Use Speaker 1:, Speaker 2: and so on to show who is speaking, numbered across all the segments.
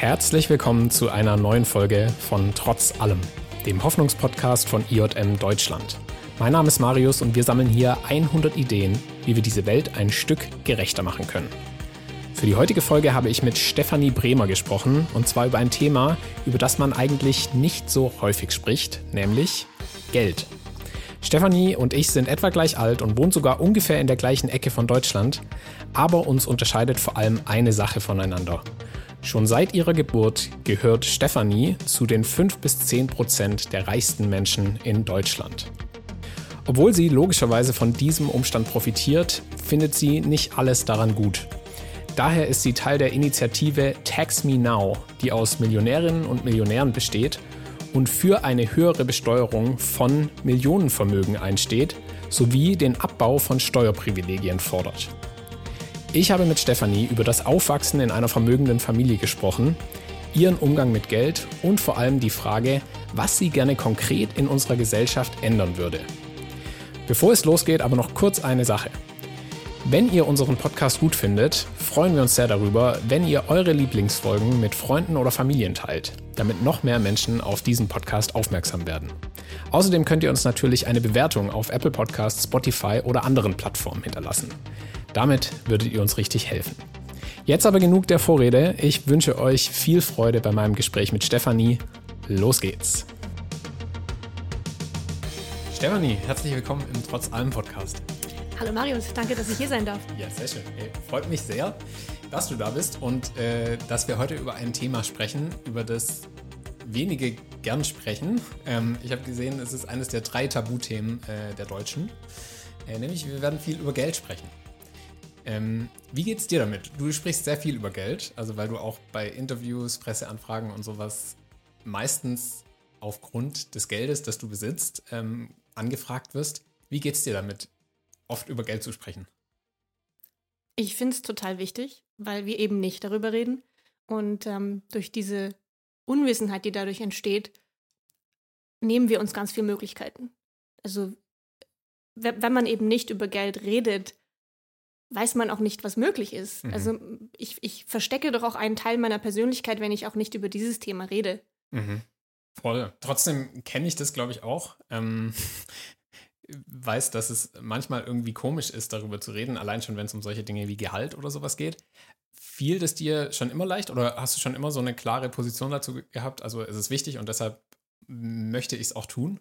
Speaker 1: Herzlich willkommen zu einer neuen Folge von Trotz allem, dem Hoffnungspodcast von IJM Deutschland. Mein Name ist Marius und wir sammeln hier 100 Ideen, wie wir diese Welt ein Stück gerechter machen können. Für die heutige Folge habe ich mit Stefanie Bremer gesprochen und zwar über ein Thema, über das man eigentlich nicht so häufig spricht, nämlich Geld. Stefanie und ich sind etwa gleich alt und wohnen sogar ungefähr in der gleichen Ecke von Deutschland, aber uns unterscheidet vor allem eine Sache voneinander. Schon seit ihrer Geburt gehört Stefanie zu den 5 bis 10 Prozent der reichsten Menschen in Deutschland. Obwohl sie logischerweise von diesem Umstand profitiert, findet sie nicht alles daran gut. Daher ist sie Teil der Initiative Tax Me Now, die aus Millionärinnen und Millionären besteht und für eine höhere Besteuerung von Millionenvermögen einsteht, sowie den Abbau von Steuerprivilegien fordert. Ich habe mit Stefanie über das Aufwachsen in einer vermögenden Familie gesprochen, ihren Umgang mit Geld und vor allem die Frage, was sie gerne konkret in unserer Gesellschaft ändern würde. Bevor es losgeht, aber noch kurz eine Sache. Wenn ihr unseren Podcast gut findet, freuen wir uns sehr darüber, wenn ihr eure Lieblingsfolgen mit Freunden oder Familien teilt, damit noch mehr Menschen auf diesen Podcast aufmerksam werden. Außerdem könnt ihr uns natürlich eine Bewertung auf Apple Podcasts, Spotify oder anderen Plattformen hinterlassen. Damit würdet ihr uns richtig helfen. Jetzt aber genug der Vorrede. Ich wünsche euch viel Freude bei meinem Gespräch mit Stefanie. Los geht's. Stefanie, herzlich willkommen im Trotz allem Podcast.
Speaker 2: Hallo Marius, danke, dass ich hier sein darf.
Speaker 1: Ja, sehr schön. Hey, freut mich sehr, dass du da bist und äh, dass wir heute über ein Thema sprechen, über das wenige gern sprechen. Ähm, ich habe gesehen, es ist eines der drei Tabuthemen äh, der Deutschen. Äh, nämlich, wir werden viel über Geld sprechen. Ähm, wie geht's dir damit? Du sprichst sehr viel über Geld, also weil du auch bei Interviews, Presseanfragen und sowas meistens aufgrund des Geldes, das du besitzt, ähm, angefragt wirst. Wie geht's dir damit, oft über Geld zu sprechen?
Speaker 2: Ich finde es total wichtig, weil wir eben nicht darüber reden. Und ähm, durch diese Unwissenheit, die dadurch entsteht, nehmen wir uns ganz viele Möglichkeiten. Also wenn man eben nicht über Geld redet, weiß man auch nicht, was möglich ist. Mhm. Also ich, ich verstecke doch auch einen Teil meiner Persönlichkeit, wenn ich auch nicht über dieses Thema rede.
Speaker 1: Mhm. Voll. Trotzdem kenne ich das, glaube ich, auch. Ähm, weiß, dass es manchmal irgendwie komisch ist, darüber zu reden, allein schon, wenn es um solche Dinge wie Gehalt oder sowas geht. Fiel das dir schon immer leicht oder hast du schon immer so eine klare Position dazu gehabt? Also ist es wichtig und deshalb möchte ich es auch tun?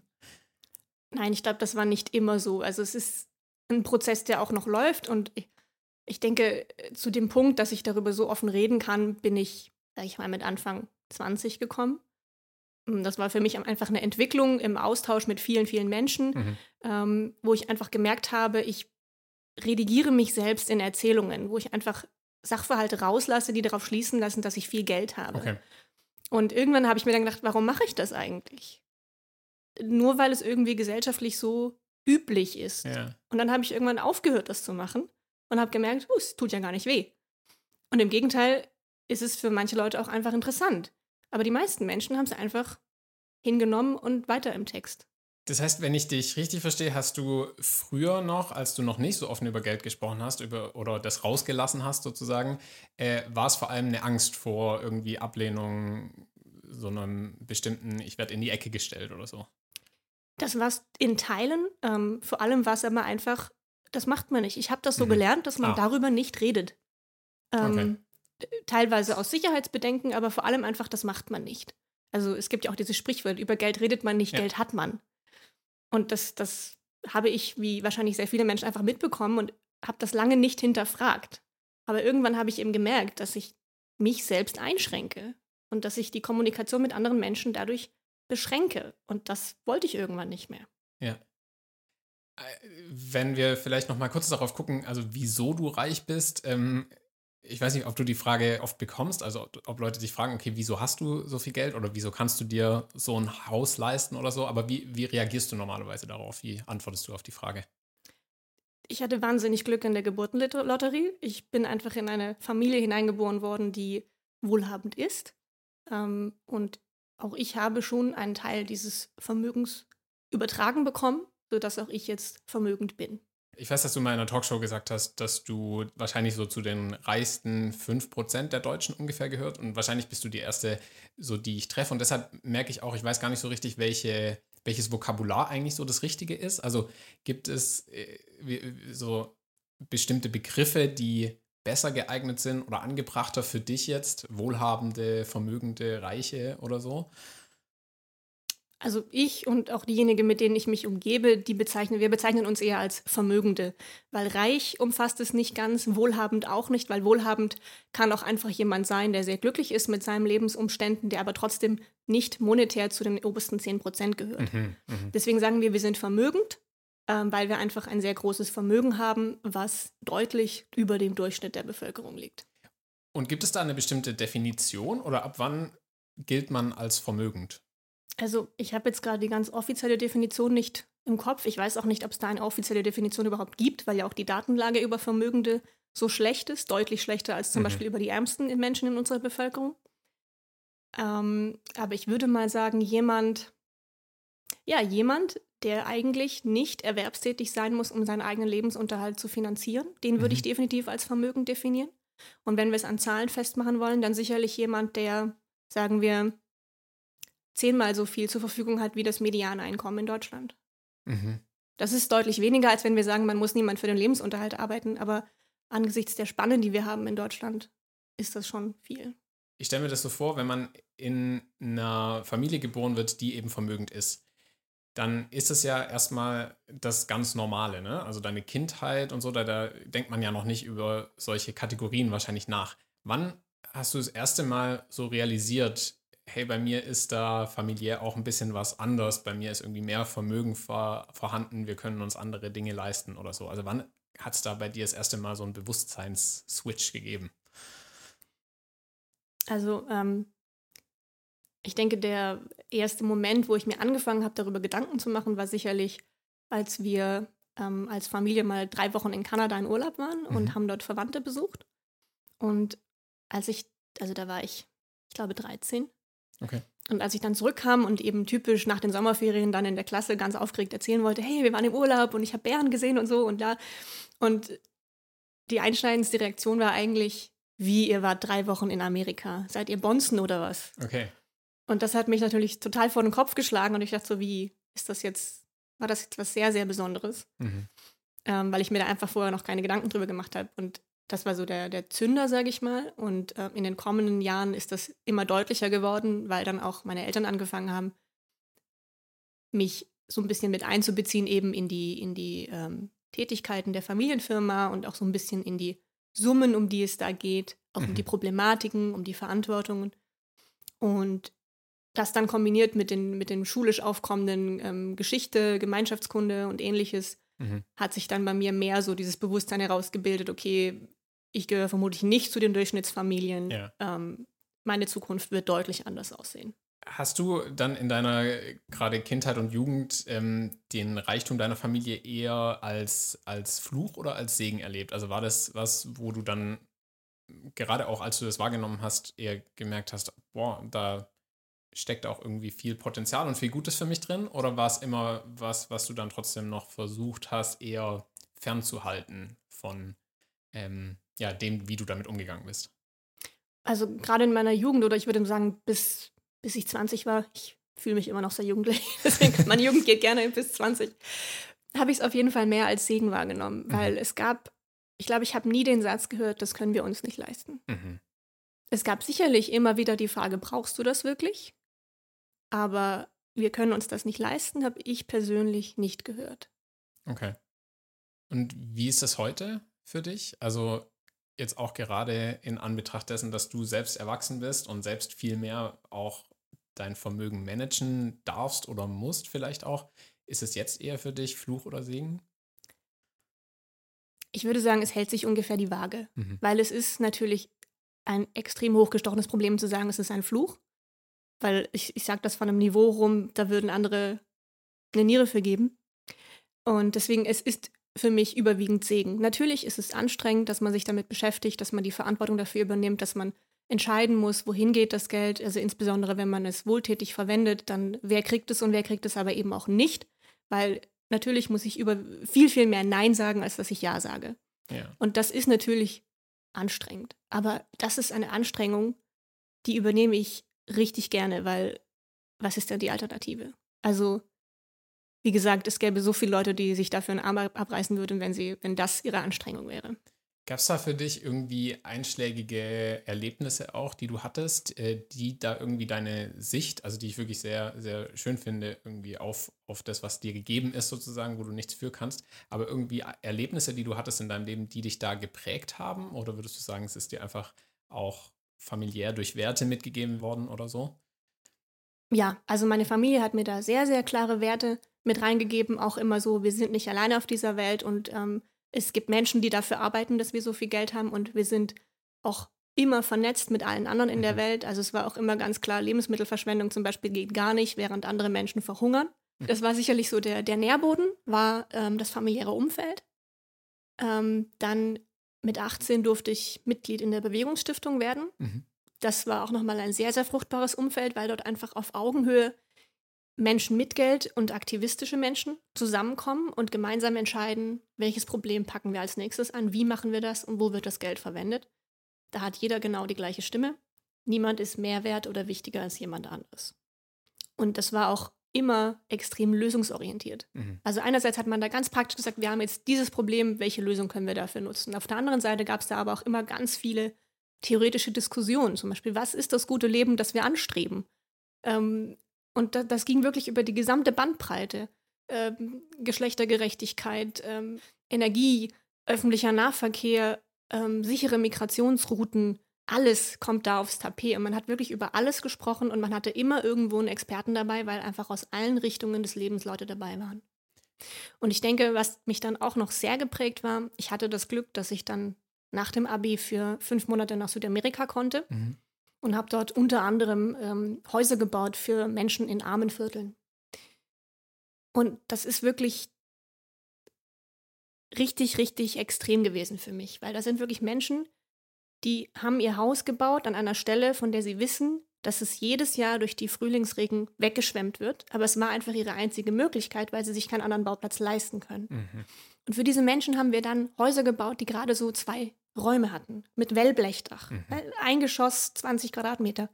Speaker 2: Nein, ich glaube, das war nicht immer so. Also es ist ein Prozess, der auch noch läuft und ich, ich denke, zu dem Punkt, dass ich darüber so offen reden kann, bin ich, sag ich mal, mit Anfang 20 gekommen. Hm, das war für mich einfach eine Entwicklung im Austausch mit vielen, vielen Menschen, mhm. ähm, wo ich einfach gemerkt habe, ich redigiere mich selbst in Erzählungen, wo ich einfach Sachverhalte rauslasse, die darauf schließen lassen, dass ich viel Geld habe. Okay. Und irgendwann habe ich mir dann gedacht, warum mache ich das eigentlich? Nur weil es irgendwie gesellschaftlich so üblich ist. Ja. Und dann habe ich irgendwann aufgehört, das zu machen und habe gemerkt, uh, es tut ja gar nicht weh. Und im Gegenteil ist es für manche Leute auch einfach interessant. Aber die meisten Menschen haben es einfach hingenommen und weiter im Text.
Speaker 1: Das heißt, wenn ich dich richtig verstehe, hast du früher noch, als du noch nicht so offen über Geld gesprochen hast über, oder das rausgelassen hast sozusagen, äh, war es vor allem eine Angst vor irgendwie Ablehnung, so einem bestimmten, ich werde in die Ecke gestellt oder so?
Speaker 2: Das war es in Teilen. Ähm, vor allem war es aber einfach das macht man nicht. Ich habe das so mhm. gelernt, dass man ah. darüber nicht redet. Ähm, okay. Teilweise aus Sicherheitsbedenken, aber vor allem einfach, das macht man nicht. Also es gibt ja auch dieses Sprichwort, über Geld redet man nicht, ja. Geld hat man. Und das, das habe ich, wie wahrscheinlich sehr viele Menschen, einfach mitbekommen und habe das lange nicht hinterfragt. Aber irgendwann habe ich eben gemerkt, dass ich mich selbst einschränke und dass ich die Kommunikation mit anderen Menschen dadurch beschränke. Und das wollte ich irgendwann nicht mehr.
Speaker 1: Ja. Wenn wir vielleicht noch mal kurz darauf gucken, also wieso du reich bist. Ähm, ich weiß nicht, ob du die Frage oft bekommst, also ob, ob, Leute dich fragen, okay, wieso hast du so viel Geld oder wieso kannst du dir so ein Haus leisten oder so, aber wie, wie reagierst du normalerweise darauf? Wie antwortest du auf die Frage?
Speaker 2: Ich hatte wahnsinnig Glück in der Geburtenlotterie. Ich bin einfach in eine Familie hineingeboren worden, die wohlhabend ist. Ähm, und auch ich habe schon einen Teil dieses Vermögens übertragen bekommen sodass auch ich jetzt vermögend bin.
Speaker 1: Ich weiß, dass du mal in einer Talkshow gesagt hast, dass du wahrscheinlich so zu den reichsten 5% der Deutschen ungefähr gehört. Und wahrscheinlich bist du die erste, so die ich treffe. Und deshalb merke ich auch, ich weiß gar nicht so richtig, welche, welches Vokabular eigentlich so das Richtige ist. Also gibt es äh, so bestimmte Begriffe, die besser geeignet sind oder angebrachter für dich jetzt, wohlhabende, vermögende, reiche oder so?
Speaker 2: Also ich und auch diejenigen, mit denen ich mich umgebe, die bezeichnen, wir bezeichnen uns eher als Vermögende, weil reich umfasst es nicht ganz, wohlhabend auch nicht, weil wohlhabend kann auch einfach jemand sein, der sehr glücklich ist mit seinen Lebensumständen, der aber trotzdem nicht monetär zu den obersten 10 Prozent gehört. Mhm, mh. Deswegen sagen wir, wir sind vermögend, äh, weil wir einfach ein sehr großes Vermögen haben, was deutlich über dem Durchschnitt der Bevölkerung liegt.
Speaker 1: Und gibt es da eine bestimmte Definition oder ab wann gilt man als vermögend?
Speaker 2: Also ich habe jetzt gerade die ganz offizielle Definition nicht im Kopf. Ich weiß auch nicht, ob es da eine offizielle Definition überhaupt gibt, weil ja auch die Datenlage über Vermögende so schlecht ist, deutlich schlechter als zum mhm. Beispiel über die ärmsten Menschen in unserer Bevölkerung. Ähm, aber ich würde mal sagen, jemand, ja, jemand, der eigentlich nicht erwerbstätig sein muss, um seinen eigenen Lebensunterhalt zu finanzieren, den mhm. würde ich mhm. definitiv als Vermögen definieren. Und wenn wir es an Zahlen festmachen wollen, dann sicherlich jemand, der, sagen wir, zehnmal so viel zur Verfügung hat wie das Medianeinkommen in Deutschland. Mhm. Das ist deutlich weniger, als wenn wir sagen, man muss niemand für den Lebensunterhalt arbeiten, aber angesichts der Spannen, die wir haben in Deutschland, ist das schon viel.
Speaker 1: Ich stelle mir das so vor, wenn man in einer Familie geboren wird, die eben vermögend ist, dann ist es ja erstmal das ganz Normale, ne? Also deine Kindheit und so, da, da denkt man ja noch nicht über solche Kategorien wahrscheinlich nach. Wann hast du das erste Mal so realisiert, hey, bei mir ist da familiär auch ein bisschen was anders, bei mir ist irgendwie mehr Vermögen vor, vorhanden, wir können uns andere Dinge leisten oder so. Also wann hat es da bei dir das erste Mal so einen Bewusstseins-Switch gegeben?
Speaker 2: Also ähm, ich denke, der erste Moment, wo ich mir angefangen habe, darüber Gedanken zu machen, war sicherlich, als wir ähm, als Familie mal drei Wochen in Kanada in Urlaub waren mhm. und haben dort Verwandte besucht. Und als ich, also da war ich, ich glaube 13,
Speaker 1: Okay.
Speaker 2: Und als ich dann zurückkam und eben typisch nach den Sommerferien dann in der Klasse ganz aufgeregt erzählen wollte, hey, wir waren im Urlaub und ich habe Bären gesehen und so und da. Und die einschneidendste Reaktion war eigentlich, wie, ihr wart drei Wochen in Amerika. Seid ihr Bonzen oder was?
Speaker 1: Okay.
Speaker 2: Und das hat mich natürlich total vor den Kopf geschlagen und ich dachte so, wie ist das jetzt, war das jetzt was sehr, sehr Besonderes? Mhm. Ähm, weil ich mir da einfach vorher noch keine Gedanken drüber gemacht habe. Und das war so der, der Zünder, sage ich mal. Und äh, in den kommenden Jahren ist das immer deutlicher geworden, weil dann auch meine Eltern angefangen haben, mich so ein bisschen mit einzubeziehen, eben in die, in die ähm, Tätigkeiten der Familienfirma und auch so ein bisschen in die Summen, um die es da geht, auch mhm. um die mhm. Problematiken, um die Verantwortungen. Und das dann kombiniert mit den, mit den schulisch aufkommenden ähm, Geschichte, Gemeinschaftskunde und ähnliches, mhm. hat sich dann bei mir mehr so dieses Bewusstsein herausgebildet, okay, ich gehöre vermutlich nicht zu den Durchschnittsfamilien. Ja. Ähm, meine Zukunft wird deutlich anders aussehen.
Speaker 1: Hast du dann in deiner gerade Kindheit und Jugend ähm, den Reichtum deiner Familie eher als, als Fluch oder als Segen erlebt? Also war das was, wo du dann gerade auch als du das wahrgenommen hast, eher gemerkt hast, boah, da steckt auch irgendwie viel Potenzial und viel Gutes für mich drin? Oder war es immer was, was du dann trotzdem noch versucht hast, eher fernzuhalten von ähm, ja, dem, wie du damit umgegangen bist?
Speaker 2: Also gerade in meiner Jugend oder ich würde sagen, bis, bis ich 20 war, ich fühle mich immer noch sehr jugendlich, deswegen meine Jugend geht gerne bis 20, habe ich es auf jeden Fall mehr als Segen wahrgenommen, mhm. weil es gab, ich glaube, ich habe nie den Satz gehört, das können wir uns nicht leisten. Mhm. Es gab sicherlich immer wieder die Frage, brauchst du das wirklich? Aber wir können uns das nicht leisten, habe ich persönlich nicht gehört.
Speaker 1: Okay. Und wie ist das heute für dich? Also jetzt auch gerade in Anbetracht dessen, dass du selbst erwachsen bist und selbst viel mehr auch dein Vermögen managen darfst oder musst vielleicht auch, ist es jetzt eher für dich Fluch oder Segen?
Speaker 2: Ich würde sagen, es hält sich ungefähr die Waage, mhm. weil es ist natürlich ein extrem hochgestochenes Problem zu sagen, es ist ein Fluch, weil ich, ich sage das von einem Niveau rum, da würden andere eine Niere für geben. Und deswegen, es ist für mich überwiegend Segen. Natürlich ist es anstrengend, dass man sich damit beschäftigt, dass man die Verantwortung dafür übernimmt, dass man entscheiden muss, wohin geht das Geld. Also insbesondere, wenn man es wohltätig verwendet, dann wer kriegt es und wer kriegt es aber eben auch nicht, weil natürlich muss ich über viel, viel mehr Nein sagen, als dass ich Ja sage.
Speaker 1: Ja.
Speaker 2: Und das ist natürlich anstrengend. Aber das ist eine Anstrengung, die übernehme ich richtig gerne, weil was ist denn die Alternative? Also, wie gesagt, es gäbe so viele Leute, die sich dafür einen Arm abreißen würden, wenn sie, wenn das ihre Anstrengung wäre.
Speaker 1: Gab es da für dich irgendwie einschlägige Erlebnisse auch, die du hattest, äh, die da irgendwie deine Sicht, also die ich wirklich sehr, sehr schön finde, irgendwie auf, auf das, was dir gegeben ist, sozusagen, wo du nichts für kannst, aber irgendwie Erlebnisse, die du hattest in deinem Leben, die dich da geprägt haben? Oder würdest du sagen, es ist dir einfach auch familiär durch Werte mitgegeben worden oder so?
Speaker 2: Ja, also meine Familie hat mir da sehr, sehr klare Werte mit reingegeben, auch immer so, wir sind nicht alleine auf dieser Welt und ähm, es gibt Menschen, die dafür arbeiten, dass wir so viel Geld haben und wir sind auch immer vernetzt mit allen anderen in der mhm. Welt. Also es war auch immer ganz klar, Lebensmittelverschwendung zum Beispiel geht gar nicht, während andere Menschen verhungern. Mhm. Das war sicherlich so der, der Nährboden, war ähm, das familiäre Umfeld. Ähm, dann mit 18 durfte ich Mitglied in der Bewegungsstiftung werden. Mhm. Das war auch nochmal ein sehr, sehr fruchtbares Umfeld, weil dort einfach auf Augenhöhe Menschen mit Geld und aktivistische Menschen zusammenkommen und gemeinsam entscheiden, welches Problem packen wir als nächstes an, wie machen wir das und wo wird das Geld verwendet. Da hat jeder genau die gleiche Stimme. Niemand ist mehr wert oder wichtiger als jemand anderes. Und das war auch immer extrem lösungsorientiert. Mhm. Also einerseits hat man da ganz praktisch gesagt, wir haben jetzt dieses Problem, welche Lösung können wir dafür nutzen. Auf der anderen Seite gab es da aber auch immer ganz viele theoretische Diskussionen, zum Beispiel, was ist das gute Leben, das wir anstreben? Ähm, und da, das ging wirklich über die gesamte Bandbreite. Ähm, Geschlechtergerechtigkeit, ähm, Energie, öffentlicher Nahverkehr, ähm, sichere Migrationsrouten, alles kommt da aufs Tapet. Und man hat wirklich über alles gesprochen und man hatte immer irgendwo einen Experten dabei, weil einfach aus allen Richtungen des Lebens Leute dabei waren. Und ich denke, was mich dann auch noch sehr geprägt war, ich hatte das Glück, dass ich dann nach dem Abi für fünf Monate nach Südamerika konnte. Mhm und habe dort unter anderem ähm, Häuser gebaut für Menschen in armen Vierteln. Und das ist wirklich richtig, richtig extrem gewesen für mich, weil da sind wirklich Menschen, die haben ihr Haus gebaut an einer Stelle, von der sie wissen, dass es jedes Jahr durch die Frühlingsregen weggeschwemmt wird. Aber es war einfach ihre einzige Möglichkeit, weil sie sich keinen anderen Bauplatz leisten können. Mhm. Und für diese Menschen haben wir dann Häuser gebaut, die gerade so zwei Räume hatten mit Wellblechdach. Mhm. Ein Geschoss, 20 Quadratmeter.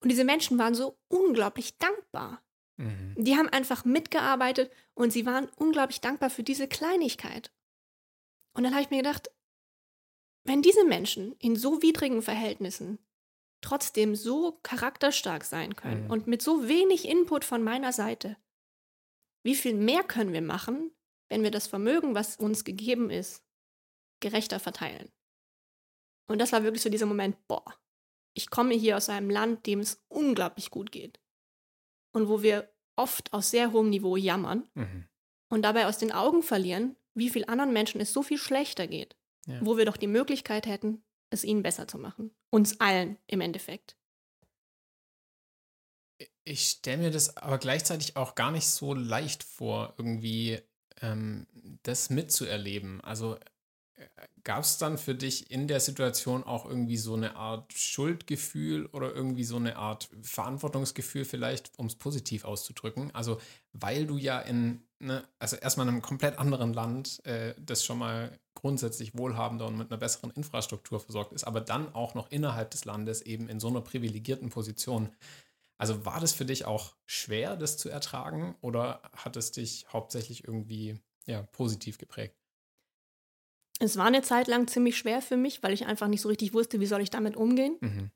Speaker 2: Und diese Menschen waren so unglaublich dankbar. Mhm. Die haben einfach mitgearbeitet und sie waren unglaublich dankbar für diese Kleinigkeit. Und dann habe ich mir gedacht, wenn diese Menschen in so widrigen Verhältnissen trotzdem so charakterstark sein können mhm. und mit so wenig Input von meiner Seite, wie viel mehr können wir machen, wenn wir das Vermögen, was uns gegeben ist, gerechter verteilen? Und das war wirklich so dieser Moment, boah, ich komme hier aus einem Land, dem es unglaublich gut geht. Und wo wir oft aus sehr hohem Niveau jammern mhm. und dabei aus den Augen verlieren, wie viel anderen Menschen es so viel schlechter geht. Ja. Wo wir doch die Möglichkeit hätten, es ihnen besser zu machen. Uns allen im Endeffekt.
Speaker 1: Ich stelle mir das aber gleichzeitig auch gar nicht so leicht vor, irgendwie ähm, das mitzuerleben. Also Gab es dann für dich in der Situation auch irgendwie so eine Art Schuldgefühl oder irgendwie so eine Art Verantwortungsgefühl vielleicht, um es positiv auszudrücken? Also weil du ja in, ne, also erstmal in einem komplett anderen Land, äh, das schon mal grundsätzlich wohlhabender und mit einer besseren Infrastruktur versorgt ist, aber dann auch noch innerhalb des Landes eben in so einer privilegierten Position. Also war das für dich auch schwer, das zu ertragen oder hat es dich hauptsächlich irgendwie ja, positiv geprägt?
Speaker 2: Es war eine Zeit lang ziemlich schwer für mich, weil ich einfach nicht so richtig wusste, wie soll ich damit umgehen. Mhm.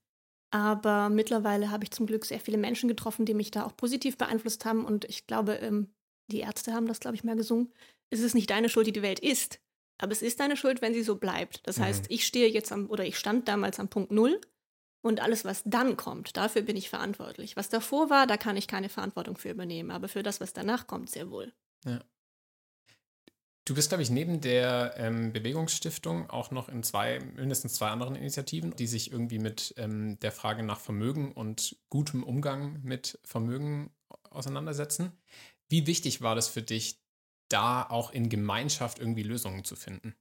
Speaker 2: Aber mittlerweile habe ich zum Glück sehr viele Menschen getroffen, die mich da auch positiv beeinflusst haben. Und ich glaube, ähm, die Ärzte haben das, glaube ich, mal gesungen. Es ist nicht deine Schuld, die die Welt ist. Aber es ist deine Schuld, wenn sie so bleibt. Das mhm. heißt, ich stehe jetzt am, oder ich stand damals am Punkt Null. Und alles, was dann kommt, dafür bin ich verantwortlich. Was davor war, da kann ich keine Verantwortung für übernehmen. Aber für das, was danach kommt, sehr wohl.
Speaker 1: Ja. Du bist, glaube ich, neben der ähm, Bewegungsstiftung auch noch in zwei, mindestens zwei anderen Initiativen, die sich irgendwie mit ähm, der Frage nach Vermögen und gutem Umgang mit Vermögen auseinandersetzen. Wie wichtig war das für dich, da auch in Gemeinschaft irgendwie Lösungen zu finden?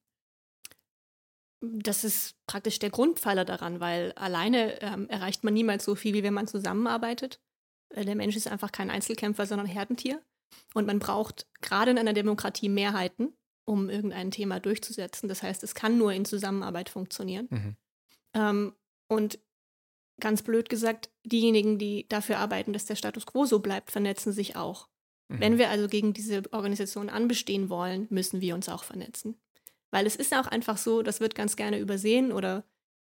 Speaker 2: Das ist praktisch der Grundpfeiler daran, weil alleine ähm, erreicht man niemals so viel, wie wenn man zusammenarbeitet. Der Mensch ist einfach kein Einzelkämpfer, sondern Herdentier. Und man braucht gerade in einer Demokratie Mehrheiten, um irgendein Thema durchzusetzen. Das heißt, es kann nur in Zusammenarbeit funktionieren. Mhm. Ähm, und ganz blöd gesagt, diejenigen, die dafür arbeiten, dass der Status quo so bleibt, vernetzen sich auch. Mhm. Wenn wir also gegen diese Organisation anbestehen wollen, müssen wir uns auch vernetzen. Weil es ist auch einfach so, das wird ganz gerne übersehen oder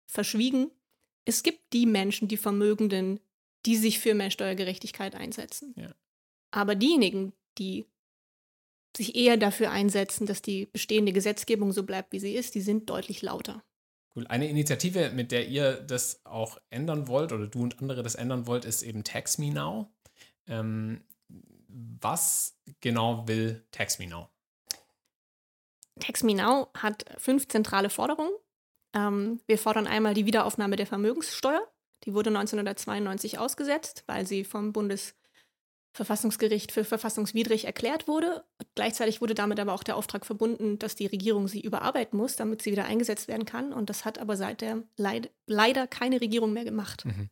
Speaker 2: verschwiegen. Es gibt die Menschen, die Vermögenden, die sich für mehr Steuergerechtigkeit einsetzen. Ja. Aber diejenigen, die sich eher dafür einsetzen, dass die bestehende Gesetzgebung so bleibt, wie sie ist, die sind deutlich lauter.
Speaker 1: Cool. Eine Initiative, mit der ihr das auch ändern wollt oder du und andere das ändern wollt, ist eben Tax Me Now. Ähm, was genau will Tax Me Now?
Speaker 2: Tax Me Now hat fünf zentrale Forderungen. Ähm, wir fordern einmal die Wiederaufnahme der Vermögenssteuer. Die wurde 1992 ausgesetzt, weil sie vom Bundes Verfassungsgericht für verfassungswidrig erklärt wurde. Gleichzeitig wurde damit aber auch der Auftrag verbunden, dass die Regierung sie überarbeiten muss, damit sie wieder eingesetzt werden kann. Und das hat aber seitdem leid leider keine Regierung mehr gemacht. Mhm.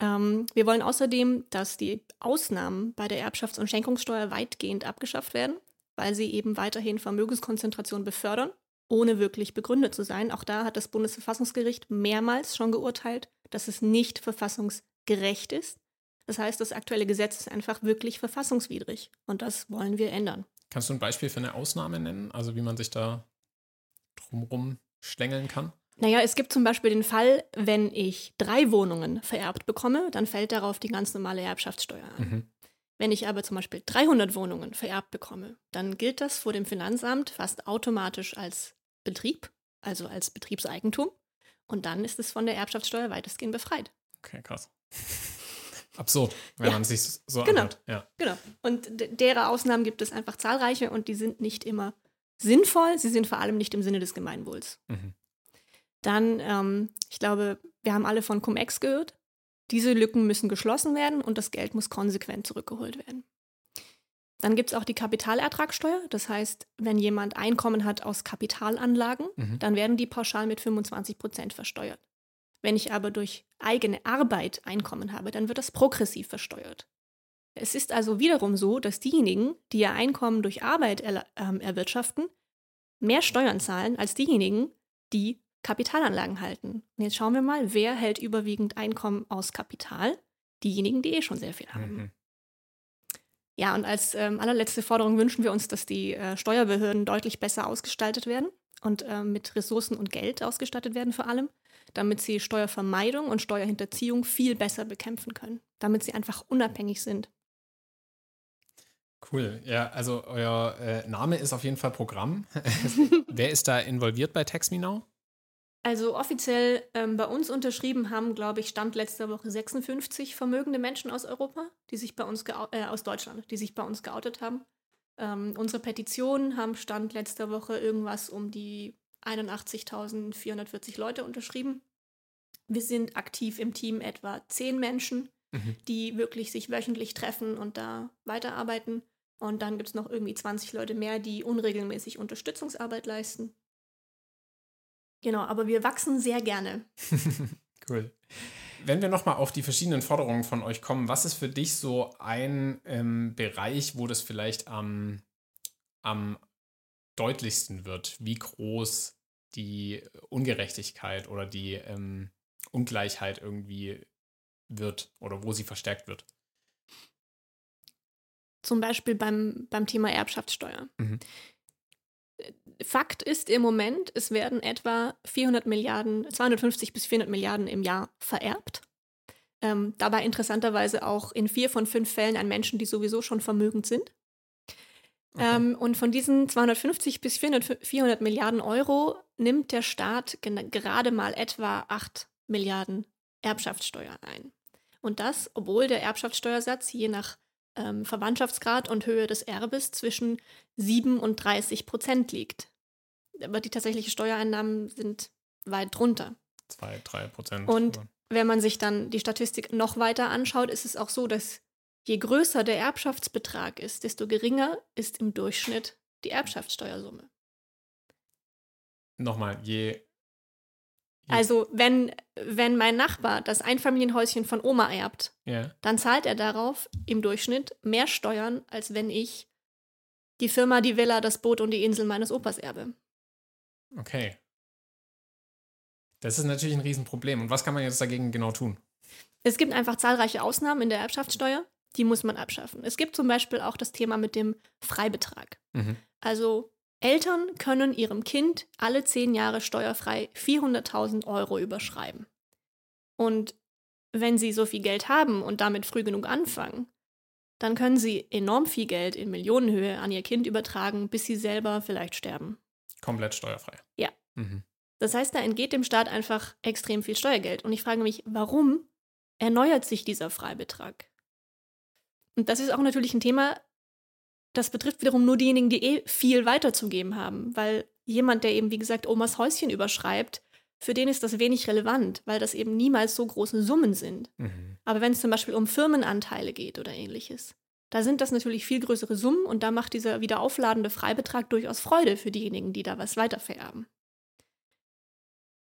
Speaker 2: Ähm, wir wollen außerdem, dass die Ausnahmen bei der Erbschafts- und Schenkungssteuer weitgehend abgeschafft werden, weil sie eben weiterhin Vermögenskonzentration befördern, ohne wirklich begründet zu sein. Auch da hat das Bundesverfassungsgericht mehrmals schon geurteilt, dass es nicht verfassungsgerecht ist das heißt, das aktuelle Gesetz ist einfach wirklich verfassungswidrig und das wollen wir ändern.
Speaker 1: Kannst du ein Beispiel für eine Ausnahme nennen, also wie man sich da drumherum schlängeln kann?
Speaker 2: Naja, es gibt zum Beispiel den Fall, wenn ich drei Wohnungen vererbt bekomme, dann fällt darauf die ganz normale Erbschaftssteuer an. Mhm. Wenn ich aber zum Beispiel 300 Wohnungen vererbt bekomme, dann gilt das vor dem Finanzamt fast automatisch als Betrieb, also als Betriebseigentum. Und dann ist es von der Erbschaftssteuer weitestgehend befreit.
Speaker 1: Okay, krass absurd, wenn ja. man sich so
Speaker 2: genau.
Speaker 1: anhört. Ja.
Speaker 2: Genau. Und derer Ausnahmen gibt es einfach zahlreiche und die sind nicht immer sinnvoll. Sie sind vor allem nicht im Sinne des Gemeinwohls. Mhm. Dann, ähm, ich glaube, wir haben alle von Cum-Ex gehört. Diese Lücken müssen geschlossen werden und das Geld muss konsequent zurückgeholt werden. Dann gibt es auch die Kapitalertragssteuer. Das heißt, wenn jemand Einkommen hat aus Kapitalanlagen, mhm. dann werden die pauschal mit 25 Prozent versteuert. Wenn ich aber durch eigene Arbeit Einkommen habe, dann wird das progressiv versteuert. Es ist also wiederum so, dass diejenigen, die ihr Einkommen durch Arbeit er, äh, erwirtschaften, mehr Steuern zahlen als diejenigen, die Kapitalanlagen halten. Und jetzt schauen wir mal, wer hält überwiegend Einkommen aus Kapital? Diejenigen, die eh schon sehr viel haben. Mhm. Ja, und als ähm, allerletzte Forderung wünschen wir uns, dass die äh, Steuerbehörden deutlich besser ausgestaltet werden und äh, mit Ressourcen und Geld ausgestattet werden vor allem damit sie Steuervermeidung und Steuerhinterziehung viel besser bekämpfen können, damit sie einfach unabhängig sind.
Speaker 1: Cool. Ja, also euer äh, Name ist auf jeden Fall Programm. Wer ist da involviert bei TaxMeNow?
Speaker 2: Also offiziell ähm, bei uns unterschrieben haben, glaube ich, Stand letzter Woche 56 vermögende Menschen aus Europa, die sich bei uns äh, aus Deutschland, die sich bei uns geoutet haben. Ähm, unsere Petitionen haben Stand letzter Woche irgendwas um die 81.440 Leute unterschrieben. Wir sind aktiv im Team etwa zehn Menschen, mhm. die wirklich sich wöchentlich treffen und da weiterarbeiten. Und dann gibt es noch irgendwie 20 Leute mehr, die unregelmäßig Unterstützungsarbeit leisten. Genau, aber wir wachsen sehr gerne.
Speaker 1: cool. Wenn wir nochmal auf die verschiedenen Forderungen von euch kommen, was ist für dich so ein ähm, Bereich, wo das vielleicht am, am deutlichsten wird, wie groß die Ungerechtigkeit oder die ähm, Ungleichheit irgendwie wird oder wo sie verstärkt wird.
Speaker 2: Zum Beispiel beim, beim Thema Erbschaftssteuer. Mhm. Fakt ist im Moment, es werden etwa 400 Milliarden, 250 bis 400 Milliarden im Jahr vererbt. Ähm, dabei interessanterweise auch in vier von fünf Fällen an Menschen, die sowieso schon vermögend sind. Okay. Ähm, und von diesen 250 bis 400, 400 Milliarden Euro nimmt der Staat gerade mal etwa 8 Milliarden Erbschaftssteuer ein. Und das, obwohl der Erbschaftssteuersatz je nach ähm, Verwandtschaftsgrad und Höhe des Erbes zwischen 7 und 30 Prozent liegt. Aber die tatsächlichen Steuereinnahmen sind weit drunter.
Speaker 1: 2, 3 Prozent.
Speaker 2: Und wenn man sich dann die Statistik noch weiter anschaut, ist es auch so, dass Je größer der Erbschaftsbetrag ist, desto geringer ist im Durchschnitt die Erbschaftssteuersumme.
Speaker 1: Nochmal, je,
Speaker 2: Also, wenn, wenn mein Nachbar das Einfamilienhäuschen von Oma erbt,
Speaker 1: Ja.
Speaker 2: dann zahlt er darauf im Durchschnitt mehr Steuern, als wenn ich die Firma, die Villa, das Boot und die Insel meines Opas erbe.
Speaker 1: Okay. Das ist natürlich ein Riesenproblem. Und was kann man jetzt dagegen genau tun?
Speaker 2: Es gibt einfach zahlreiche Ausnahmen in der Erbschaftssteuer, die muss man abschaffen. Es gibt zum Beispiel auch das Thema mit dem Freibetrag.
Speaker 1: Mhm.
Speaker 2: Also Eltern können ihrem Kind alle zehn Jahre steuerfrei 400.000 Euro überschreiben. Und wenn sie so viel Geld haben und damit früh genug anfangen, dann können sie enorm viel Geld in Millionenhöhe an ihr Kind übertragen, bis sie selber vielleicht sterben.
Speaker 1: Komplett steuerfrei.
Speaker 2: Ja.
Speaker 1: Mhm.
Speaker 2: Das heißt, da entgeht dem Staat einfach extrem viel Steuergeld. Und ich frage mich, warum erneuert sich dieser Freibetrag? Und das ist auch natürlich ein Thema, das betrifft wiederum nur diejenigen, die eh viel weiterzugeben haben. Weil jemand, der eben, wie gesagt, Omas Häuschen überschreibt, für den ist das wenig relevant, weil das eben niemals so große Summen sind.
Speaker 1: Mhm.
Speaker 2: Aber wenn es zum Beispiel um Firmenanteile geht oder ähnliches, da sind das natürlich viel größere Summen und da macht dieser wieder aufladende Freibetrag durchaus Freude für diejenigen, die da was weitervererben.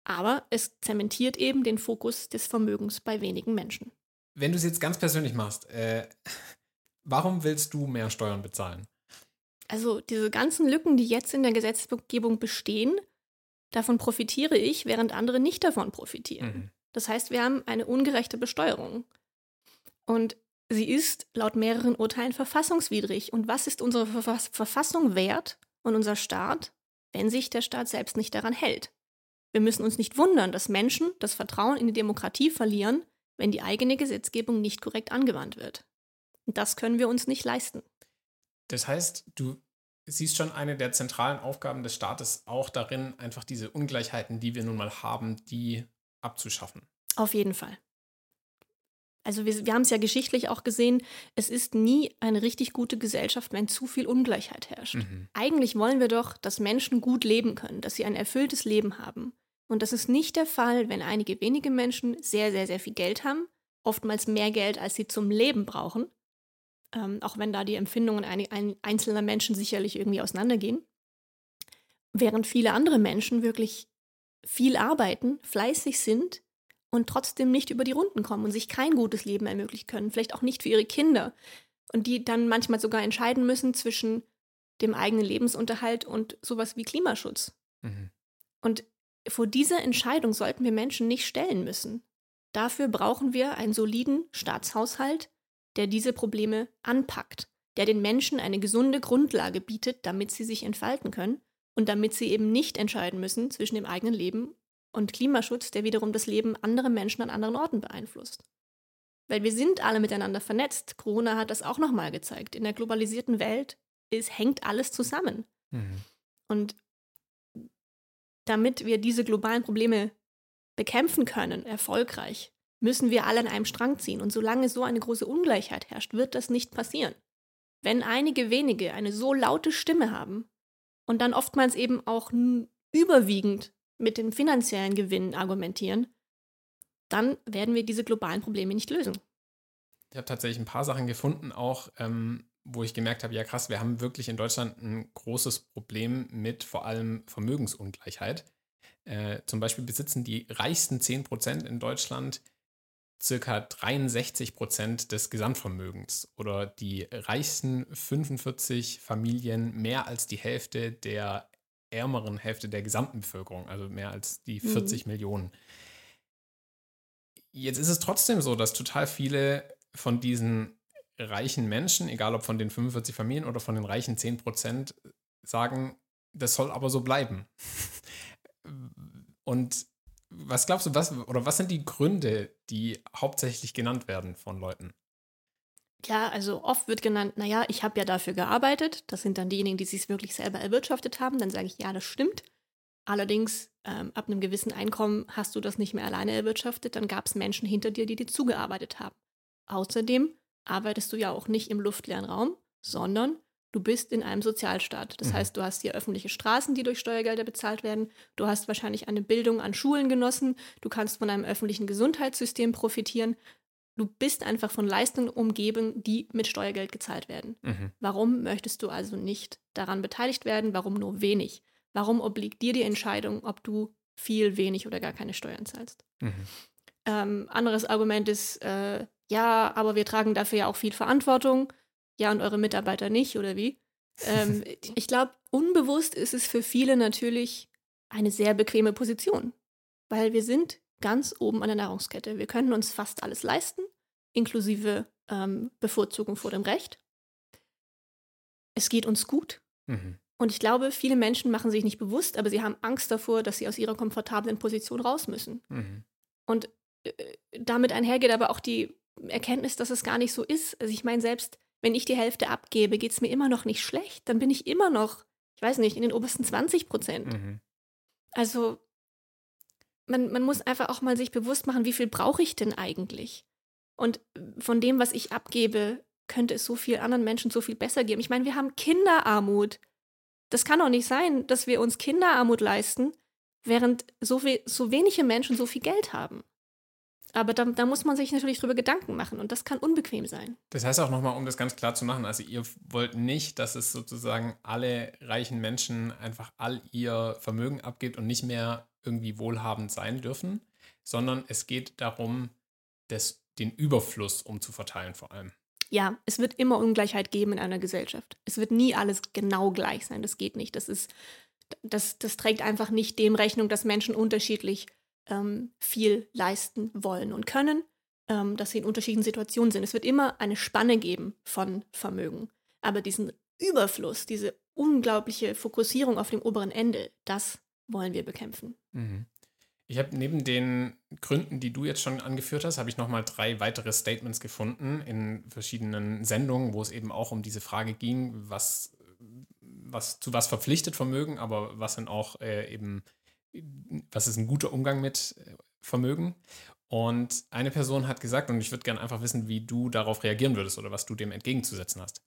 Speaker 2: Aber es zementiert eben den Fokus des Vermögens bei wenigen Menschen.
Speaker 1: Wenn du es jetzt ganz persönlich machst, äh, warum willst du mehr Steuern bezahlen?
Speaker 2: Also diese ganzen Lücken, die jetzt in der Gesetzgebung bestehen, davon profitiere ich, während andere nicht davon profitieren.
Speaker 1: Mhm.
Speaker 2: Das heißt, wir haben eine ungerechte Besteuerung. Und sie ist laut mehreren Urteilen verfassungswidrig. Und was ist unsere Verfass Verfassung wert und unser Staat, wenn sich der Staat selbst nicht daran hält? Wir müssen uns nicht wundern, dass Menschen das Vertrauen in die Demokratie verlieren, wenn die eigene Gesetzgebung nicht korrekt angewandt wird. Das können wir uns nicht leisten.
Speaker 1: Das heißt, du siehst schon eine der zentralen Aufgaben des Staates auch darin, einfach diese Ungleichheiten, die wir nun mal haben, die abzuschaffen.
Speaker 2: Auf jeden Fall. Also wir, wir haben es ja geschichtlich auch gesehen, es ist nie eine richtig gute Gesellschaft, wenn zu viel Ungleichheit herrscht.
Speaker 1: Mhm.
Speaker 2: Eigentlich wollen wir doch, dass Menschen gut leben können, dass sie ein erfülltes Leben haben. Und das ist nicht der Fall, wenn einige wenige Menschen sehr, sehr, sehr viel Geld haben, oftmals mehr Geld, als sie zum Leben brauchen, ähm, auch wenn da die Empfindungen ein, ein, einzelner Menschen sicherlich irgendwie auseinandergehen. Während viele andere Menschen wirklich viel arbeiten, fleißig sind und trotzdem nicht über die Runden kommen und sich kein gutes Leben ermöglichen können, vielleicht auch nicht für ihre Kinder. Und die dann manchmal sogar entscheiden müssen zwischen dem eigenen Lebensunterhalt und sowas wie Klimaschutz.
Speaker 1: Mhm.
Speaker 2: Und vor dieser Entscheidung sollten wir Menschen nicht stellen müssen. Dafür brauchen wir einen soliden Staatshaushalt, der diese Probleme anpackt, der den Menschen eine gesunde Grundlage bietet, damit sie sich entfalten können und damit sie eben nicht entscheiden müssen zwischen dem eigenen Leben und Klimaschutz, der wiederum das Leben anderer Menschen an anderen Orten beeinflusst. Weil wir sind alle miteinander vernetzt. Corona hat das auch nochmal gezeigt. In der globalisierten Welt ist, hängt alles zusammen.
Speaker 1: Mhm.
Speaker 2: Und damit wir diese globalen Probleme bekämpfen können, erfolgreich, müssen wir alle an einem Strang ziehen. Und solange so eine große Ungleichheit herrscht, wird das nicht passieren. Wenn einige wenige eine so laute Stimme haben und dann oftmals eben auch überwiegend mit dem finanziellen Gewinn argumentieren, dann werden wir diese globalen Probleme nicht lösen.
Speaker 1: Ich habe tatsächlich ein paar Sachen gefunden, auch ähm, wo ich gemerkt habe, ja krass, wir haben wirklich in Deutschland ein großes Problem mit vor allem Vermögensungleichheit. Äh, zum Beispiel besitzen die reichsten 10% in Deutschland circa 63 Prozent des Gesamtvermögens oder die reichsten 45 Familien mehr als die Hälfte der ärmeren Hälfte der gesamten Bevölkerung, also mehr als die 40 mhm. Millionen. Jetzt ist es trotzdem so, dass total viele von diesen reichen Menschen, egal ob von den 45 Familien oder von den reichen 10 Prozent, sagen, das soll aber so bleiben. Und was glaubst du, was oder was sind die Gründe, die hauptsächlich genannt werden von Leuten?
Speaker 2: Ja, also oft wird genannt, naja, ich habe ja dafür gearbeitet. Das sind dann diejenigen, die sich wirklich selber erwirtschaftet haben. Dann sage ich, ja, das stimmt. Allerdings, ähm, ab einem gewissen Einkommen hast du das nicht mehr alleine erwirtschaftet. Dann gab es Menschen hinter dir, die dir zugearbeitet haben. Außerdem arbeitest du ja auch nicht im luftleeren Raum, sondern du bist in einem Sozialstaat. Das mhm. heißt, du hast hier öffentliche Straßen, die durch Steuergelder bezahlt werden. Du hast wahrscheinlich eine Bildung an Schulen genossen. Du kannst von einem öffentlichen Gesundheitssystem profitieren. Du bist einfach von Leistungen umgeben, die mit Steuergeld gezahlt werden.
Speaker 1: Mhm.
Speaker 2: Warum möchtest du also nicht daran beteiligt werden? Warum nur wenig? Warum obliegt dir die Entscheidung, ob du viel, wenig oder gar keine Steuern zahlst. Mhm. Ähm, anderes Argument ist, äh, ja, aber wir tragen dafür ja auch viel Verantwortung. Ja, und eure Mitarbeiter nicht, oder wie? ähm, ich glaube, unbewusst ist es für viele natürlich eine sehr bequeme Position, weil wir sind ganz oben an der Nahrungskette. Wir können uns fast alles leisten, inklusive ähm, Bevorzugung vor dem Recht. Es geht uns gut. Mhm. Und ich glaube, viele Menschen machen sich nicht bewusst, aber sie haben Angst davor, dass sie aus ihrer komfortablen Position raus müssen. Mhm. Und äh, damit einhergeht aber auch die Erkenntnis, dass es gar nicht so ist. Also ich meine, selbst wenn ich die Hälfte abgebe, geht es mir immer noch nicht schlecht. Dann bin ich immer noch, ich weiß nicht, in den obersten 20 Prozent. Mhm. Also man, man muss einfach auch mal sich bewusst machen, wie viel brauche ich denn eigentlich? Und von dem, was ich abgebe, könnte es so viel anderen Menschen so viel besser geben. Ich meine, wir haben Kinderarmut. Das kann doch nicht sein, dass wir uns Kinderarmut leisten, während so, we so wenige Menschen so viel Geld haben. Aber da, da, muss man sich natürlich drüber Gedanken machen und das kann unbequem sein.
Speaker 1: Das heißt auch nochmal, um das ganz klar zu machen, also ihr wollt nicht, dass es sozusagen alle reichen Menschen einfach all ihr Vermögen abgibt und nicht mehr irgendwie wohlhabend sein dürfen, sondern es geht darum, das, den Überfluss umzuverteilen vor allem.
Speaker 2: Ja, es wird immer Ungleichheit geben in einer Gesellschaft. Es wird nie alles genau gleich sein. Das geht nicht. Das ist, das, das trägt einfach nicht dem Rechnung, dass Menschen unterschiedlich ähm, viel leisten wollen und können, ähm, dass sie in unterschiedlichen Situationen sind. Es wird immer eine Spanne geben von Vermögen. Aber diesen Überfluss, diese unglaubliche Fokussierung auf dem oberen Ende, das wollen wir bekämpfen. Mhm.
Speaker 1: Ich habe neben den Gründen, die du jetzt schon angeführt hast, habe ich nochmal drei weitere Statements gefunden in verschiedenen Sendungen, wo es eben auch um diese Frage ging, was, was zu was verpflichtet Vermögen, aber was dann auch äh, eben was ist ein guter Umgang mit äh, Vermögen? Und eine Person hat gesagt, und ich würde gerne einfach wissen, wie du darauf reagieren würdest oder was du dem entgegenzusetzen hast.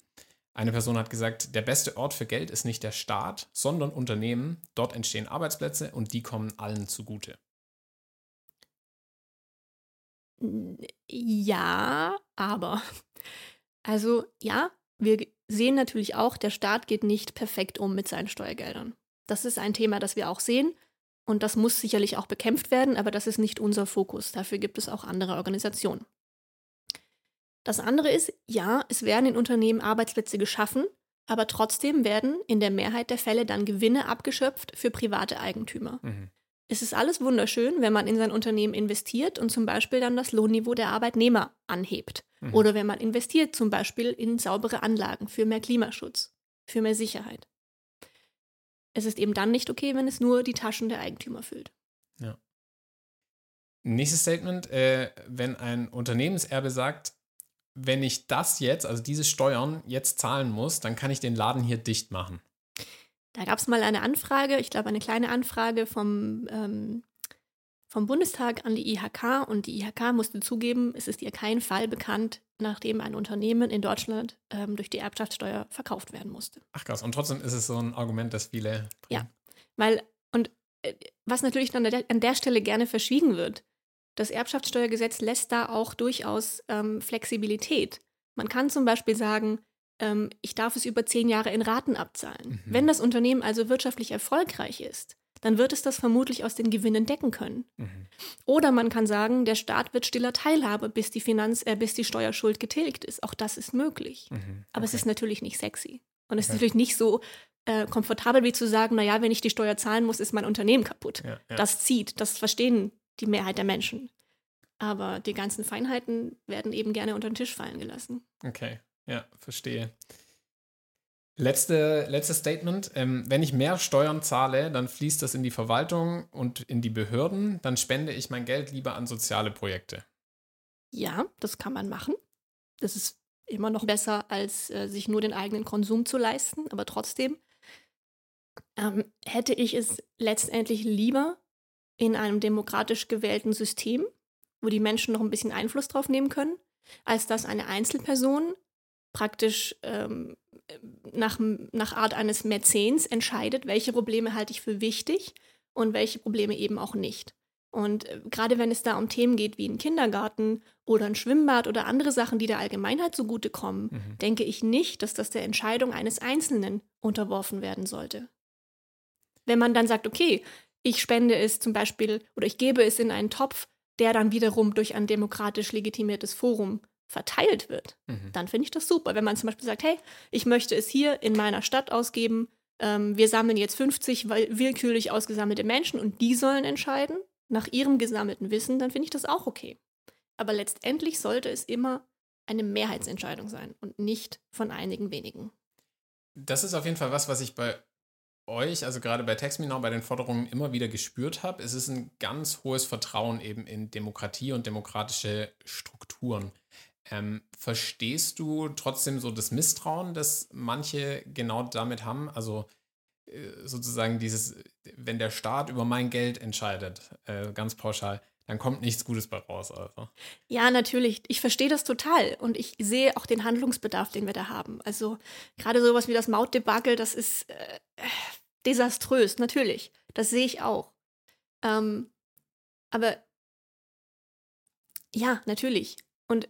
Speaker 1: Eine Person hat gesagt, der beste Ort für Geld ist nicht der Staat, sondern Unternehmen. Dort entstehen Arbeitsplätze und die kommen allen zugute.
Speaker 2: Ja, aber. Also ja, wir sehen natürlich auch, der Staat geht nicht perfekt um mit seinen Steuergeldern. Das ist ein Thema, das wir auch sehen. Und das muss sicherlich auch bekämpft werden, aber das ist nicht unser Fokus. Dafür gibt es auch andere Organisationen. Das andere ist, ja, es werden in Unternehmen Arbeitsplätze geschaffen, aber trotzdem werden in der Mehrheit der Fälle dann Gewinne abgeschöpft für private Eigentümer. Mhm. Es ist alles wunderschön, wenn man in sein Unternehmen investiert und zum Beispiel dann das Lohnniveau der Arbeitnehmer anhebt. Mhm. Oder wenn man investiert zum Beispiel in saubere Anlagen für mehr Klimaschutz, für mehr Sicherheit. Es ist eben dann nicht okay, wenn es nur die Taschen der Eigentümer füllt. Ja.
Speaker 1: Nächstes Statement, äh, wenn ein Unternehmenserbe sagt, wenn ich das jetzt, also diese Steuern jetzt zahlen muss, dann kann ich den Laden hier dicht machen.
Speaker 2: Da gab es mal eine Anfrage, ich glaube eine kleine Anfrage vom, ähm, vom Bundestag an die IHK und die IHK musste zugeben, es ist ihr kein Fall bekannt, nachdem ein Unternehmen in Deutschland ähm, durch die Erbschaftssteuer verkauft werden musste.
Speaker 1: Ach krass, und trotzdem ist es so ein Argument, das viele.
Speaker 2: Bringen. Ja, weil, und äh, was natürlich dann an der Stelle gerne verschwiegen wird, das Erbschaftssteuergesetz lässt da auch durchaus ähm, Flexibilität. Man kann zum Beispiel sagen, ähm, ich darf es über zehn Jahre in Raten abzahlen. Mhm. Wenn das Unternehmen also wirtschaftlich erfolgreich ist, dann wird es das vermutlich aus den Gewinnen decken können. Mhm. Oder man kann sagen, der Staat wird stiller Teilhabe, bis die Finanz, äh, bis die Steuerschuld getilgt ist. Auch das ist möglich. Mhm. Okay. Aber es ist natürlich nicht sexy. Und es okay. ist natürlich nicht so äh, komfortabel wie zu sagen, naja, wenn ich die Steuer zahlen muss, ist mein Unternehmen kaputt. Ja, ja. Das zieht, das verstehen die Mehrheit der Menschen. Aber die ganzen Feinheiten werden eben gerne unter den Tisch fallen gelassen.
Speaker 1: Okay, ja, verstehe. Letzte, letztes Statement. Ähm, wenn ich mehr Steuern zahle, dann fließt das in die Verwaltung und in die Behörden. Dann spende ich mein Geld lieber an soziale Projekte.
Speaker 2: Ja, das kann man machen. Das ist immer noch besser, als äh, sich nur den eigenen Konsum zu leisten. Aber trotzdem ähm, hätte ich es letztendlich lieber in einem demokratisch gewählten System, wo die Menschen noch ein bisschen Einfluss drauf nehmen können, als dass eine Einzelperson praktisch ähm, nach, nach Art eines Mäzens entscheidet, welche Probleme halte ich für wichtig und welche Probleme eben auch nicht. Und äh, gerade wenn es da um Themen geht wie ein Kindergarten oder ein Schwimmbad oder andere Sachen, die der Allgemeinheit zugutekommen, mhm. denke ich nicht, dass das der Entscheidung eines Einzelnen unterworfen werden sollte. Wenn man dann sagt, okay, ich spende es zum Beispiel oder ich gebe es in einen Topf, der dann wiederum durch ein demokratisch legitimiertes Forum verteilt wird, mhm. dann finde ich das super. Wenn man zum Beispiel sagt, hey, ich möchte es hier in meiner Stadt ausgeben, ähm, wir sammeln jetzt 50 willkürlich ausgesammelte Menschen und die sollen entscheiden nach ihrem gesammelten Wissen, dann finde ich das auch okay. Aber letztendlich sollte es immer eine Mehrheitsentscheidung sein und nicht von einigen wenigen.
Speaker 1: Das ist auf jeden Fall was, was ich bei euch, also gerade bei TextMeNow, bei den Forderungen immer wieder gespürt habe. Es ist ein ganz hohes Vertrauen eben in Demokratie und demokratische Strukturen. Ähm, verstehst du trotzdem so das Misstrauen, das manche genau damit haben? Also äh, sozusagen dieses, wenn der Staat über mein Geld entscheidet, äh, ganz pauschal, dann kommt nichts Gutes bei raus. Also.
Speaker 2: Ja, natürlich. Ich verstehe das total und ich sehe auch den Handlungsbedarf, den wir da haben. Also gerade sowas wie das Mautdebakel, das ist äh, desaströs, natürlich. Das sehe ich auch. Ähm, aber ja, natürlich. Und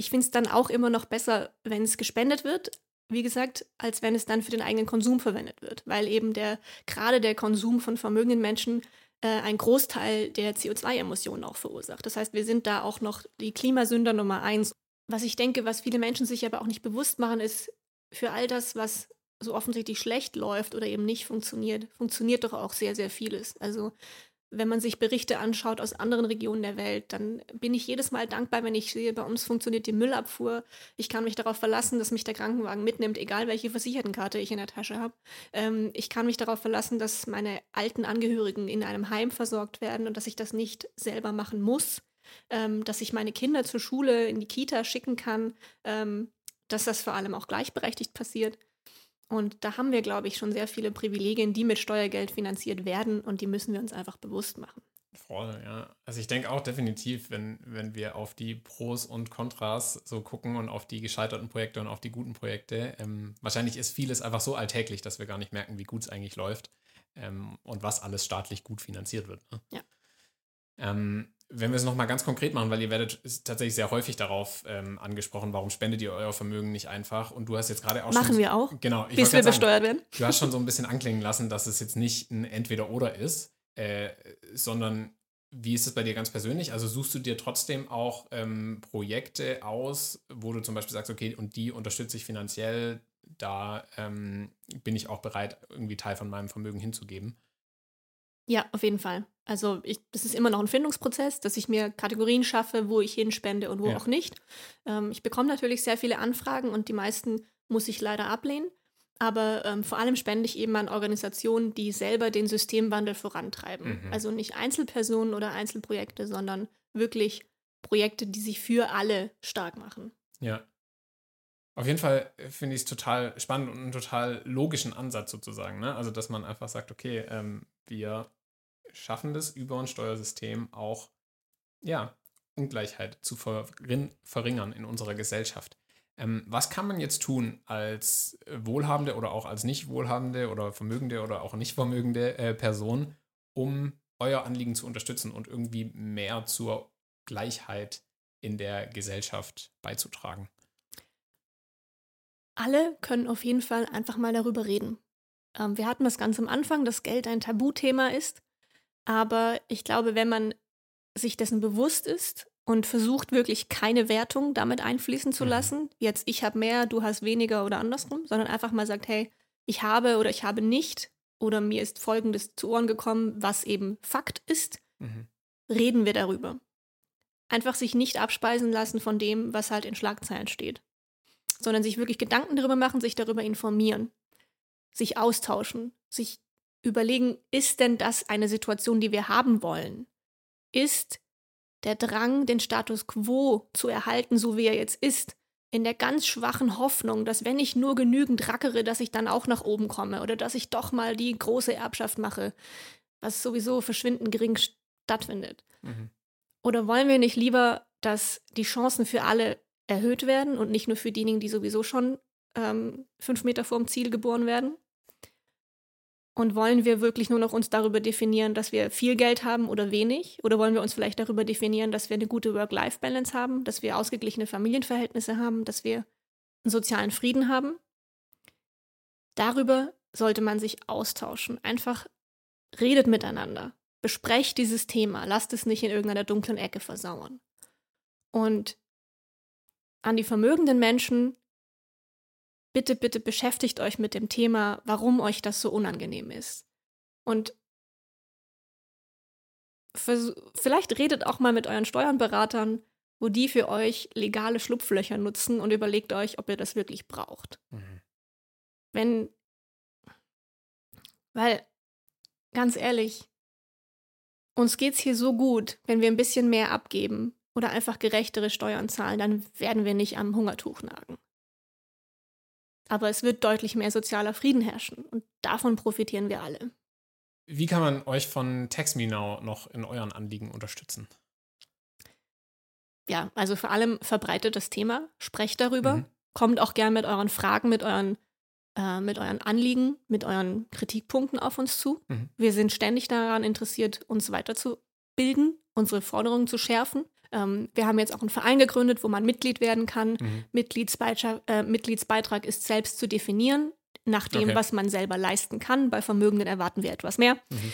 Speaker 2: ich finde es dann auch immer noch besser, wenn es gespendet wird, wie gesagt, als wenn es dann für den eigenen Konsum verwendet wird, weil eben der gerade der Konsum von vermögenden Menschen äh, einen Großteil der CO2-Emissionen auch verursacht. Das heißt, wir sind da auch noch die Klimasünder Nummer eins. Was ich denke, was viele Menschen sich aber auch nicht bewusst machen, ist, für all das, was so offensichtlich schlecht läuft oder eben nicht funktioniert, funktioniert doch auch sehr, sehr vieles. Also wenn man sich Berichte anschaut aus anderen Regionen der Welt, dann bin ich jedes Mal dankbar, wenn ich sehe, bei uns funktioniert die Müllabfuhr. Ich kann mich darauf verlassen, dass mich der Krankenwagen mitnimmt, egal welche Versichertenkarte ich in der Tasche habe. Ähm, ich kann mich darauf verlassen, dass meine alten Angehörigen in einem Heim versorgt werden und dass ich das nicht selber machen muss. Ähm, dass ich meine Kinder zur Schule, in die Kita schicken kann. Ähm, dass das vor allem auch gleichberechtigt passiert. Und da haben wir, glaube ich, schon sehr viele Privilegien, die mit Steuergeld finanziert werden und die müssen wir uns einfach bewusst machen.
Speaker 1: Voll, ja. Also ich denke auch definitiv, wenn, wenn wir auf die Pros und Kontras so gucken und auf die gescheiterten Projekte und auf die guten Projekte, ähm, wahrscheinlich ist vieles einfach so alltäglich, dass wir gar nicht merken, wie gut es eigentlich läuft ähm, und was alles staatlich gut finanziert wird. Ne?
Speaker 2: Ja.
Speaker 1: Ähm, wenn wir es nochmal ganz konkret machen, weil ihr werdet tatsächlich sehr häufig darauf ähm, angesprochen, warum spendet ihr euer Vermögen nicht einfach? Und du hast jetzt gerade auch
Speaker 2: Machen
Speaker 1: schon,
Speaker 2: wir auch.
Speaker 1: Genau.
Speaker 2: bis wir sagen, besteuert werden.
Speaker 1: Du hast schon so ein bisschen anklingen lassen, dass es jetzt nicht ein Entweder-Oder ist, äh, sondern wie ist es bei dir ganz persönlich? Also suchst du dir trotzdem auch ähm, Projekte aus, wo du zum Beispiel sagst, okay, und die unterstütze ich finanziell, da ähm, bin ich auch bereit, irgendwie Teil von meinem Vermögen hinzugeben?
Speaker 2: Ja, auf jeden Fall. Also ich, das ist immer noch ein Findungsprozess, dass ich mir Kategorien schaffe, wo ich hinspende und wo ja. auch nicht. Ähm, ich bekomme natürlich sehr viele Anfragen und die meisten muss ich leider ablehnen. Aber ähm, vor allem spende ich eben an Organisationen, die selber den Systemwandel vorantreiben. Mhm. Also nicht Einzelpersonen oder Einzelprojekte, sondern wirklich Projekte, die sich für alle stark machen.
Speaker 1: Ja. Auf jeden Fall finde ich es total spannend und einen total logischen Ansatz sozusagen. Ne? Also, dass man einfach sagt, okay, ähm, wir schaffen es über ein Steuersystem auch, ja, Ungleichheit zu verringern in unserer Gesellschaft. Ähm, was kann man jetzt tun als wohlhabende oder auch als nicht wohlhabende oder vermögende oder auch nicht vermögende äh, Person, um euer Anliegen zu unterstützen und irgendwie mehr zur Gleichheit in der Gesellschaft beizutragen?
Speaker 2: Alle können auf jeden Fall einfach mal darüber reden. Ähm, wir hatten das ganz am Anfang, dass Geld ein Tabuthema ist. Aber ich glaube, wenn man sich dessen bewusst ist und versucht wirklich keine Wertung damit einfließen zu mhm. lassen, jetzt ich habe mehr, du hast weniger oder andersrum, sondern einfach mal sagt, hey, ich habe oder ich habe nicht oder mir ist Folgendes zu Ohren gekommen, was eben Fakt ist, mhm. reden wir darüber. Einfach sich nicht abspeisen lassen von dem, was halt in Schlagzeilen steht, sondern sich wirklich Gedanken darüber machen, sich darüber informieren, sich austauschen, sich überlegen, ist denn das eine Situation, die wir haben wollen? Ist der Drang, den Status quo zu erhalten, so wie er jetzt ist, in der ganz schwachen Hoffnung, dass wenn ich nur genügend rackere, dass ich dann auch nach oben komme oder dass ich doch mal die große Erbschaft mache, was sowieso verschwindend gering stattfindet. Mhm. Oder wollen wir nicht lieber, dass die Chancen für alle erhöht werden und nicht nur für diejenigen, die sowieso schon ähm, fünf Meter vorm Ziel geboren werden? Und wollen wir wirklich nur noch uns darüber definieren, dass wir viel Geld haben oder wenig? Oder wollen wir uns vielleicht darüber definieren, dass wir eine gute Work-Life-Balance haben, dass wir ausgeglichene Familienverhältnisse haben, dass wir einen sozialen Frieden haben? Darüber sollte man sich austauschen. Einfach redet miteinander, besprecht dieses Thema, lasst es nicht in irgendeiner dunklen Ecke versauern. Und an die vermögenden Menschen, bitte, bitte beschäftigt euch mit dem Thema, warum euch das so unangenehm ist. Und vielleicht redet auch mal mit euren Steuernberatern, wo die für euch legale Schlupflöcher nutzen und überlegt euch, ob ihr das wirklich braucht. Mhm. Wenn, weil, ganz ehrlich, uns geht's hier so gut, wenn wir ein bisschen mehr abgeben oder einfach gerechtere Steuern zahlen, dann werden wir nicht am Hungertuch nagen. Aber es wird deutlich mehr sozialer Frieden herrschen und davon profitieren wir alle.
Speaker 1: Wie kann man euch von TaxMeNow noch in euren Anliegen unterstützen?
Speaker 2: Ja, also vor allem verbreitet das Thema, sprecht darüber, mhm. kommt auch gern mit euren Fragen, mit euren, äh, mit euren Anliegen, mit euren Kritikpunkten auf uns zu. Mhm. Wir sind ständig daran interessiert, uns weiterzubilden, unsere Forderungen zu schärfen. Ähm, wir haben jetzt auch einen Verein gegründet, wo man Mitglied werden kann. Mhm. Mitgliedsbeitrag, äh, Mitgliedsbeitrag ist selbst zu definieren, nach dem, okay. was man selber leisten kann. Bei Vermögenden erwarten wir etwas mehr. Mhm.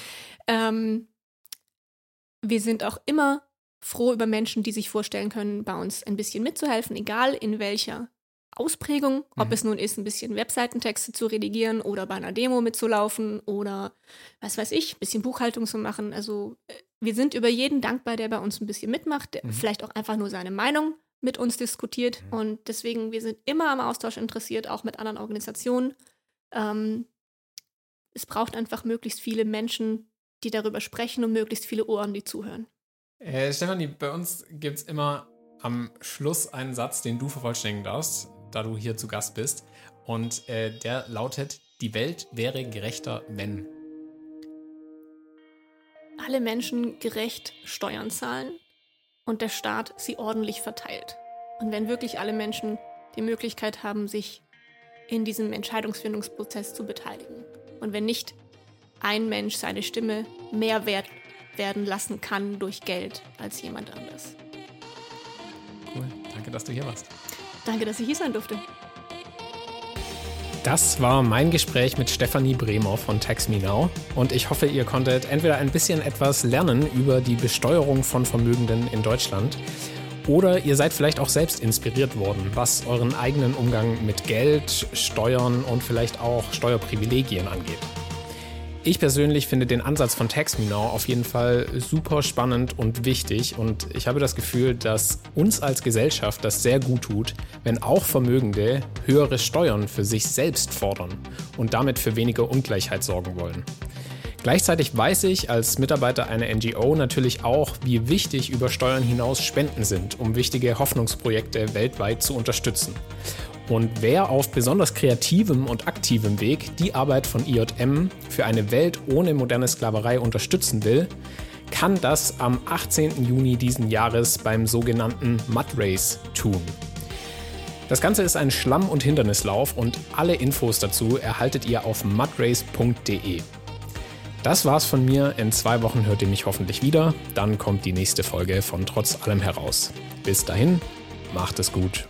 Speaker 2: Ähm, wir sind auch immer froh über Menschen, die sich vorstellen können, bei uns ein bisschen mitzuhelfen, egal in welcher Ausprägung, ob mhm. es nun ist, ein bisschen Webseitentexte zu redigieren oder bei einer Demo mitzulaufen oder was weiß ich, ein bisschen Buchhaltung zu machen. Also äh, wir sind über jeden dankbar, der bei uns ein bisschen mitmacht, der mhm. vielleicht auch einfach nur seine Meinung mit uns diskutiert. Mhm. Und deswegen, wir sind immer am Austausch interessiert, auch mit anderen Organisationen. Ähm, es braucht einfach möglichst viele Menschen, die darüber sprechen und möglichst viele Ohren, die zuhören.
Speaker 1: Äh, Stefanie, bei uns gibt es immer am Schluss einen Satz, den du vervollständigen darfst, da du hier zu Gast bist. Und äh, der lautet, die Welt wäre gerechter, wenn
Speaker 2: alle Menschen gerecht Steuern zahlen und der Staat sie ordentlich verteilt. Und wenn wirklich alle Menschen die Möglichkeit haben, sich in diesem Entscheidungsfindungsprozess zu beteiligen. Und wenn nicht ein Mensch seine Stimme mehr wert werden lassen kann durch Geld als jemand anders.
Speaker 1: Cool, danke, dass du hier warst.
Speaker 2: Danke, dass ich hier sein durfte.
Speaker 1: Das war mein Gespräch mit Stefanie Bremer von TaxMeNow und ich hoffe, ihr konntet entweder ein bisschen etwas lernen über die Besteuerung von Vermögenden in Deutschland oder ihr seid vielleicht auch selbst inspiriert worden, was euren eigenen Umgang mit Geld, Steuern und vielleicht auch Steuerprivilegien angeht. Ich persönlich finde den Ansatz von TaxMeNow auf jeden Fall super spannend und wichtig und ich habe das Gefühl, dass uns als Gesellschaft das sehr gut tut, wenn auch Vermögende höhere Steuern für sich selbst fordern und damit für weniger Ungleichheit sorgen wollen. Gleichzeitig weiß ich als Mitarbeiter einer NGO natürlich auch, wie wichtig über Steuern hinaus Spenden sind, um wichtige Hoffnungsprojekte weltweit zu unterstützen. Und wer auf besonders kreativem und aktivem Weg die Arbeit von IJM für eine Welt ohne moderne Sklaverei unterstützen will, kann das am 18. Juni diesen Jahres beim sogenannten Mud Race tun. Das Ganze ist ein Schlamm- und Hindernislauf und alle Infos dazu erhaltet ihr auf mudrace.de. Das war's von mir. In zwei Wochen hört ihr mich hoffentlich wieder. Dann kommt die nächste Folge von Trotz allem heraus. Bis dahin, macht es gut